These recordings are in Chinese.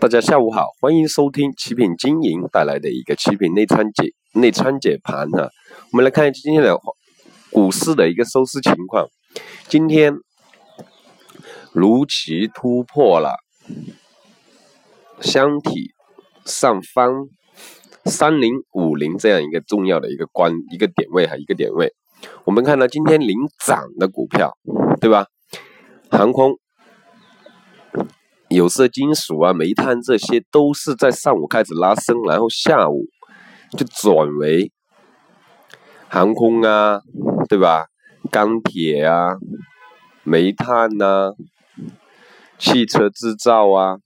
大家下午好，欢迎收听奇品经营带来的一个奇品内参解内参解盘哈。我们来看一下今天的股市的一个收市情况。今天如期突破了箱体上方三零五零这样一个重要的一个关一个点位哈一个点位。我们看到今天领涨的股票，对吧？航空。有色金属啊，煤炭这些都是在上午开始拉升，然后下午就转为航空啊，对吧？钢铁啊，煤炭呐，汽车制造啊，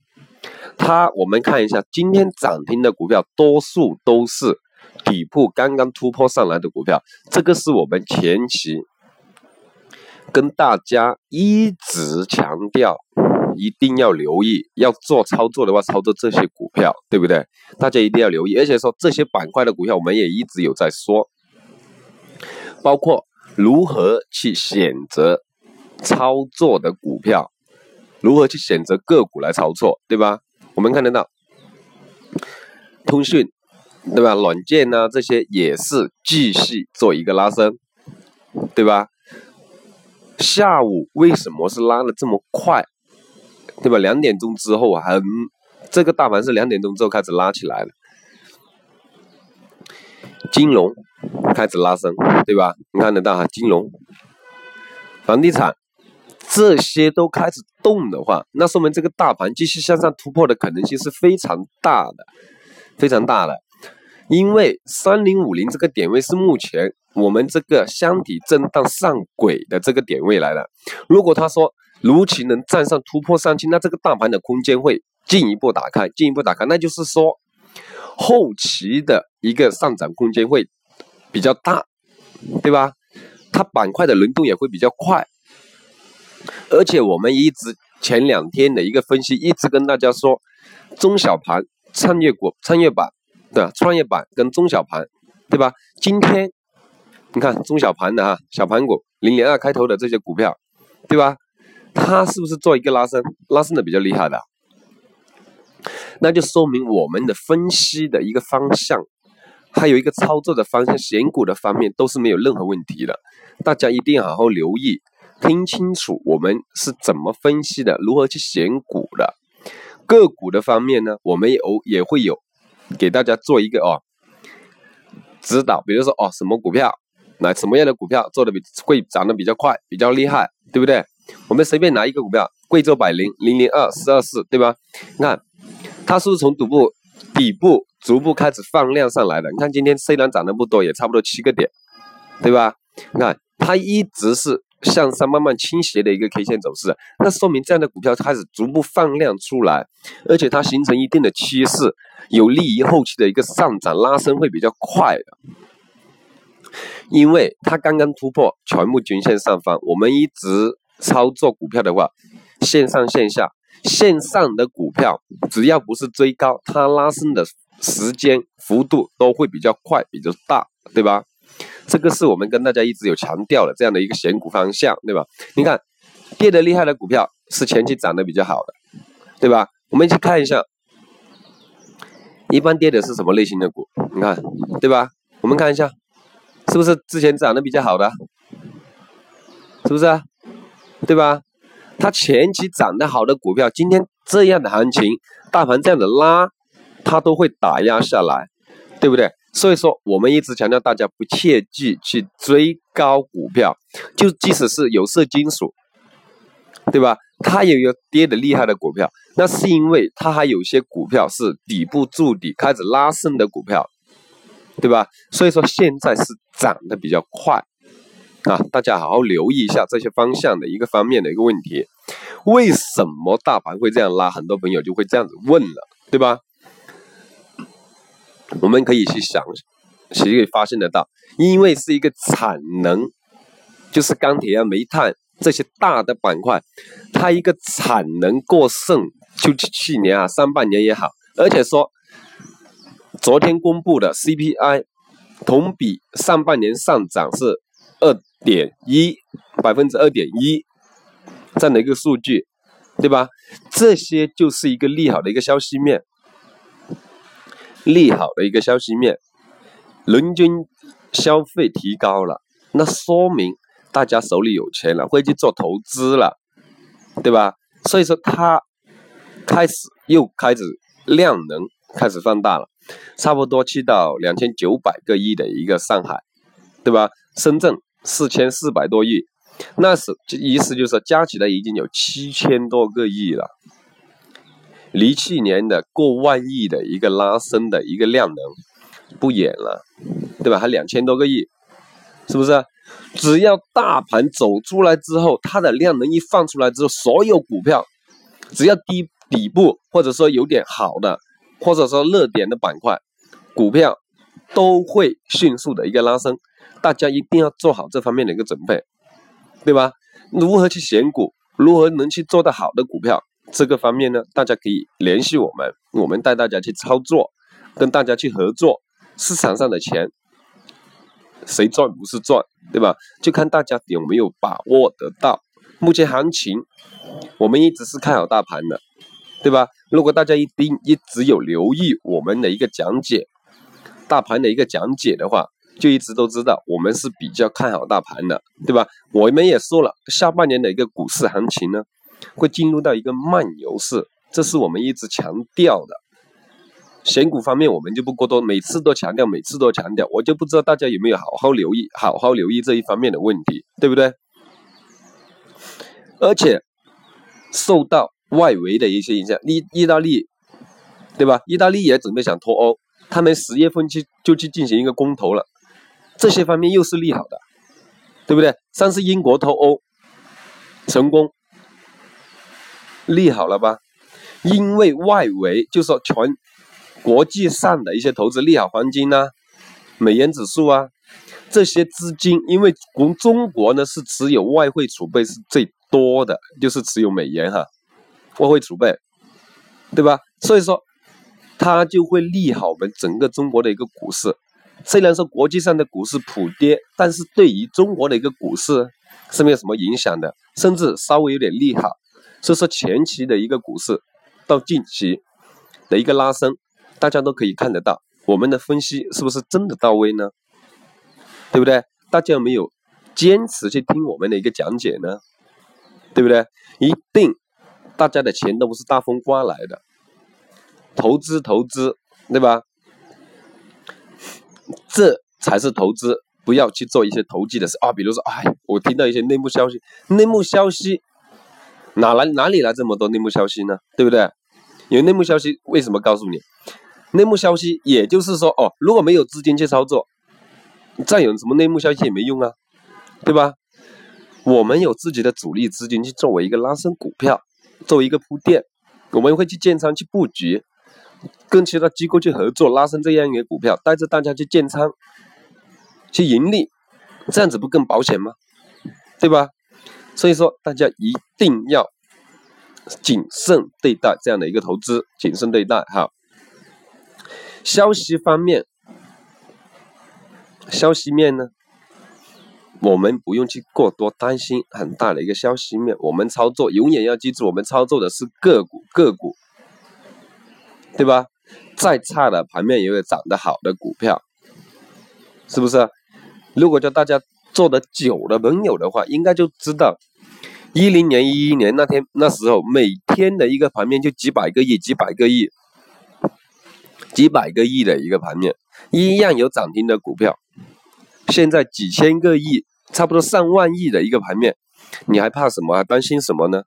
它我们看一下今天涨停的股票，多数都是底部刚刚突破上来的股票，这个是我们前期跟大家一直强调。一定要留意，要做操作的话，操作这些股票，对不对？大家一定要留意，而且说这些板块的股票，我们也一直有在说，包括如何去选择操作的股票，如何去选择个股来操作，对吧？我们看得到，通讯，对吧？软件呢，这些也是继续做一个拉升，对吧？下午为什么是拉的这么快？对吧？两点钟之后啊，很这个大盘是两点钟之后开始拉起来了，金融开始拉升，对吧？你看得到哈，金融、房地产这些都开始动的话，那说明这个大盘继续向上突破的可能性是非常大的，非常大的。因为三零五零这个点位是目前我们这个箱体震荡上轨的这个点位来的，如果他说。如期能站上突破上去，那这个大盘的空间会进一步打开，进一步打开，那就是说后期的一个上涨空间会比较大，对吧？它板块的轮动也会比较快，而且我们一直前两天的一个分析，一直跟大家说，中小盘创业股、创业板，对吧？创业板跟中小盘，对吧？今天你看中小盘的哈，小盘股零零二开头的这些股票，对吧？它是不是做一个拉伸，拉伸的比较厉害的？那就说明我们的分析的一个方向，还有一个操作的方向，选股的方面都是没有任何问题的。大家一定好好留意，听清楚我们是怎么分析的，如何去选股的。个股的方面呢，我们有也会有给大家做一个哦指导，比如说哦什么股票，来什么样的股票做的比会涨得比较快，比较厉害，对不对？我们随便拿一个股票，贵州百灵零零二四二四，对吧？你看，它是不是从底部底部逐步开始放量上来的？你看今天虽然涨得不多，也差不多七个点，对吧？你看它一直是向上慢慢倾斜的一个 K 线走势，那说明这样的股票开始逐步放量出来，而且它形成一定的趋势，有利于后期的一个上涨拉升会比较快。因为它刚刚突破全部均线上方，我们一直。操作股票的话，线上线下，线上的股票只要不是追高，它拉升的时间幅度都会比较快，比较大，对吧？这个是我们跟大家一直有强调的这样的一个选股方向，对吧？你看跌的厉害的股票是前期涨得比较好的，对吧？我们一起看一下，一般跌的是什么类型的股？你看，对吧？我们看一下，是不是之前涨得比较好的？是不是啊？对吧？它前期涨得好的股票，今天这样的行情，大盘这样的拉，它都会打压下来，对不对？所以说，我们一直强调大家不切记去追高股票，就即使是有色金属，对吧？它也有跌的厉害的股票，那是因为它还有些股票是底部筑底开始拉升的股票，对吧？所以说现在是涨得比较快。啊，大家好好留意一下这些方向的一个方面的一个问题，为什么大盘会这样拉？很多朋友就会这样子问了，对吧？我们可以去想，其实发现得到，因为是一个产能，就是钢铁啊、煤炭这些大的板块，它一个产能过剩，就去年啊上半年也好，而且说昨天公布的 CPI 同比上半年上涨是二。点一百分之二点一这样的一个数据，对吧？这些就是一个利好的一个消息面，利好的一个消息面，人均消费提高了，那说明大家手里有钱了，会去做投资了，对吧？所以说它开始又开始量能开始放大了，差不多去到两千九百个亿的一个上海，对吧？深圳四千四百多亿。那是意思就是加起来已经有七千多个亿了，离去年的过万亿的一个拉升的一个量能不远了，对吧？还两千多个亿，是不是？只要大盘走出来之后，它的量能一放出来之后，所有股票只要低底部或者说有点好的，或者说热点的板块，股票都会迅速的一个拉升，大家一定要做好这方面的一个准备。对吧？如何去选股？如何能去做到好的股票？这个方面呢，大家可以联系我们，我们带大家去操作，跟大家去合作。市场上的钱，谁赚不是赚，对吧？就看大家有没有把握得到。目前行情，我们一直是看好大盘的，对吧？如果大家一定一直有留意我们的一个讲解，大盘的一个讲解的话。就一直都知道，我们是比较看好大盘的，对吧？我们也说了，下半年的一个股市行情呢，会进入到一个慢牛市，这是我们一直强调的。选股方面，我们就不过多，每次都强调，每次都强调，我就不知道大家有没有好好留意，好好留意这一方面的问题，对不对？而且受到外围的一些影响，意意大利，对吧？意大利也准备想脱欧，他们十月份去就去进行一个公投了。这些方面又是利好的，对不对？上次英国脱欧成功，利好了吧？因为外围就说全国际上的一些投资利好黄金啊、美元指数啊这些资金，因为国中国呢是持有外汇储备是最多的，就是持有美元哈，外汇储备，对吧？所以说它就会利好我们整个中国的一个股市。虽然说国际上的股市普跌，但是对于中国的一个股市是没有什么影响的，甚至稍微有点利好。所以说前期的一个股市到近期的一个拉升，大家都可以看得到，我们的分析是不是真的到位呢？对不对？大家有没有坚持去听我们的一个讲解呢？对不对？一定，大家的钱都不是大风刮来的，投资投资，对吧？这才是投资，不要去做一些投机的事啊！比如说，哎，我听到一些内幕消息，内幕消息哪来哪里来这么多内幕消息呢？对不对？有内幕消息为什么告诉你？内幕消息也就是说，哦，如果没有资金去操作，再有什么内幕消息也没用啊，对吧？我们有自己的主力资金去作为一个拉升股票，作为一个铺垫，我们会去建仓去布局。跟其他机构去合作，拉升这样一个股票，带着大家去建仓，去盈利，这样子不更保险吗？对吧？所以说，大家一定要谨慎对待这样的一个投资，谨慎对待哈。消息方面，消息面呢，我们不用去过多担心很大的一个消息面，我们操作永远要记住，我们操作的是个股，个股。对吧？再差的盘面也有涨得好的股票，是不是？如果叫大家做的久的朋友的话，应该就知道，一零年、一一年那天那时候，每天的一个盘面就几百个亿、几百个亿、几百个亿的一个盘面，一样有涨停的股票。现在几千个亿，差不多上万亿的一个盘面，你还怕什么？还担心什么呢？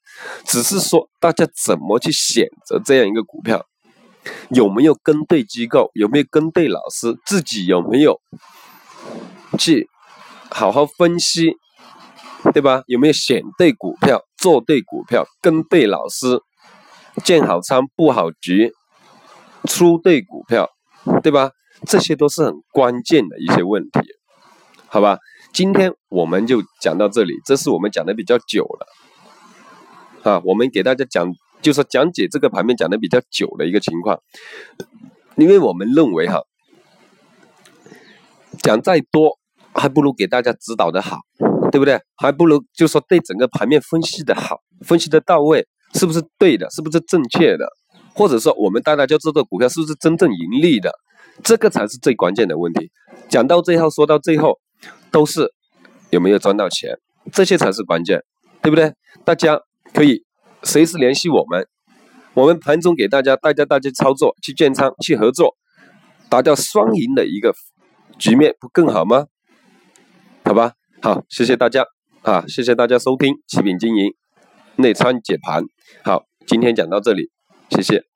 只是说大家怎么去选择这样一个股票。有没有跟对机构？有没有跟对老师？自己有没有去好好分析，对吧？有没有选对股票、做对股票、跟对老师、建好仓、布好局、出对股票，对吧？这些都是很关键的一些问题，好吧？今天我们就讲到这里，这是我们讲的比较久了，啊，我们给大家讲。就是讲解这个盘面讲的比较久的一个情况，因为我们认为哈，讲再多还不如给大家指导的好，对不对？还不如就说对整个盘面分析的好，分析的到位，是不是对的，是不是正确的，或者说我们大家就知道股票是不是真正盈利的，这个才是最关键的问题。讲到最后，说到最后，都是有没有赚到钱，这些才是关键，对不对？大家可以随时联系我们，我们盘中给大家大家大家操作，去建仓，去合作，达到双赢的一个局面，不更好吗？好吧，好，谢谢大家啊，谢谢大家收听启品经营内参解盘。好，今天讲到这里，谢谢。